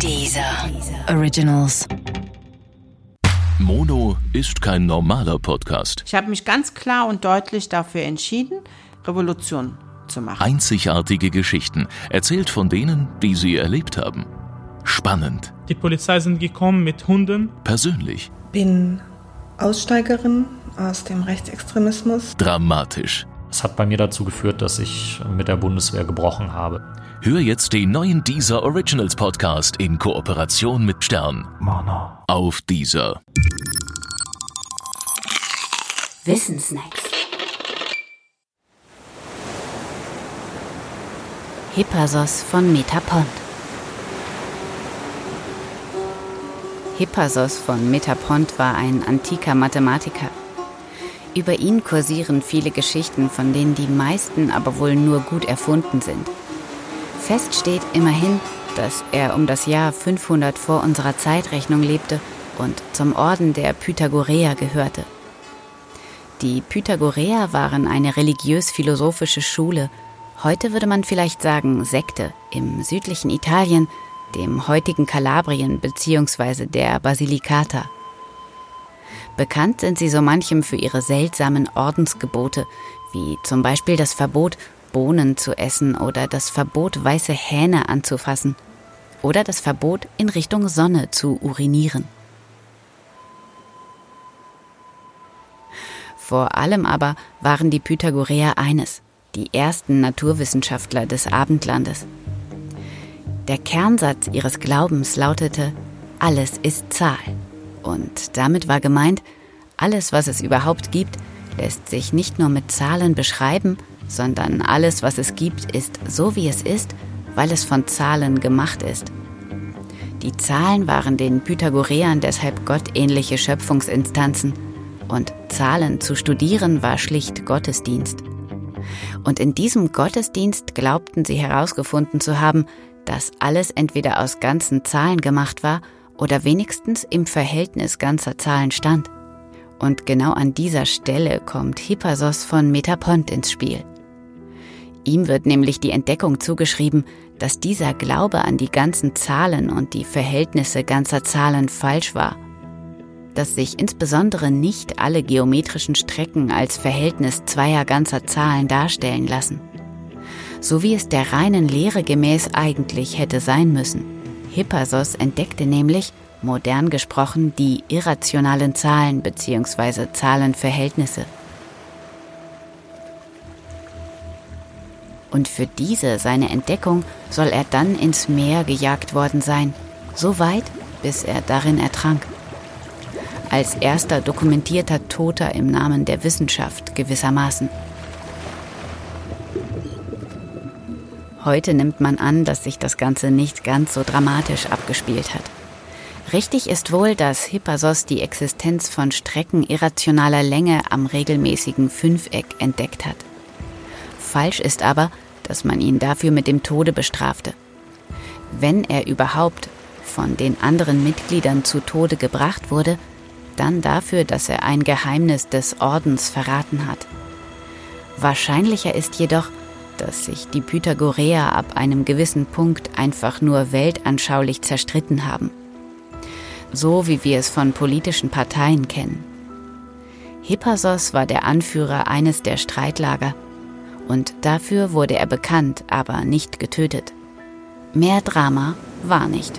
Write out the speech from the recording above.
Dieser Originals. Mono ist kein normaler Podcast. Ich habe mich ganz klar und deutlich dafür entschieden, Revolution zu machen. Einzigartige Geschichten, erzählt von denen, die sie erlebt haben. Spannend, Die Polizei sind gekommen mit Hunden. persönlich, bin Aussteigerin aus dem Rechtsextremismus. dramatisch. Es hat bei mir dazu geführt, dass ich mit der Bundeswehr gebrochen habe. Hör jetzt den neuen Deezer Originals Podcast in Kooperation mit Stern. Auf Deezer. Wissensnacks. Hippasos von Metapont. Hippasos von Metapont war ein antiker Mathematiker. Über ihn kursieren viele Geschichten, von denen die meisten aber wohl nur gut erfunden sind. Fest steht immerhin, dass er um das Jahr 500 vor unserer Zeitrechnung lebte und zum Orden der Pythagoreer gehörte. Die Pythagoreer waren eine religiös-philosophische Schule, heute würde man vielleicht sagen Sekte, im südlichen Italien, dem heutigen Kalabrien bzw. der Basilicata. Bekannt sind sie so manchem für ihre seltsamen Ordensgebote, wie zum Beispiel das Verbot, Bohnen zu essen oder das Verbot, weiße Hähne anzufassen oder das Verbot, in Richtung Sonne zu urinieren. Vor allem aber waren die Pythagoreer eines, die ersten Naturwissenschaftler des Abendlandes. Der Kernsatz ihres Glaubens lautete, alles ist Zahl. Und damit war gemeint, alles, was es überhaupt gibt, lässt sich nicht nur mit Zahlen beschreiben, sondern alles, was es gibt, ist so, wie es ist, weil es von Zahlen gemacht ist. Die Zahlen waren den Pythagoreern deshalb gottähnliche Schöpfungsinstanzen und Zahlen zu studieren war schlicht Gottesdienst. Und in diesem Gottesdienst glaubten sie herausgefunden zu haben, dass alles entweder aus ganzen Zahlen gemacht war oder wenigstens im Verhältnis ganzer Zahlen stand. Und genau an dieser Stelle kommt Hippasos von Metapont ins Spiel. Ihm wird nämlich die Entdeckung zugeschrieben, dass dieser Glaube an die ganzen Zahlen und die Verhältnisse ganzer Zahlen falsch war. Dass sich insbesondere nicht alle geometrischen Strecken als Verhältnis zweier ganzer Zahlen darstellen lassen. So wie es der reinen Lehre gemäß eigentlich hätte sein müssen. Hippasos entdeckte nämlich, modern gesprochen, die irrationalen Zahlen bzw. Zahlenverhältnisse. Und für diese seine Entdeckung soll er dann ins Meer gejagt worden sein, so weit, bis er darin ertrank. Als erster dokumentierter Toter im Namen der Wissenschaft gewissermaßen. Heute nimmt man an, dass sich das Ganze nicht ganz so dramatisch abgespielt hat. Richtig ist wohl, dass Hippasos die Existenz von Strecken irrationaler Länge am regelmäßigen Fünfeck entdeckt hat. Falsch ist aber, dass man ihn dafür mit dem Tode bestrafte. Wenn er überhaupt von den anderen Mitgliedern zu Tode gebracht wurde, dann dafür, dass er ein Geheimnis des Ordens verraten hat. Wahrscheinlicher ist jedoch, dass sich die Pythagoreer ab einem gewissen Punkt einfach nur weltanschaulich zerstritten haben. So wie wir es von politischen Parteien kennen. Hippasos war der Anführer eines der Streitlager und dafür wurde er bekannt, aber nicht getötet. Mehr Drama war nicht.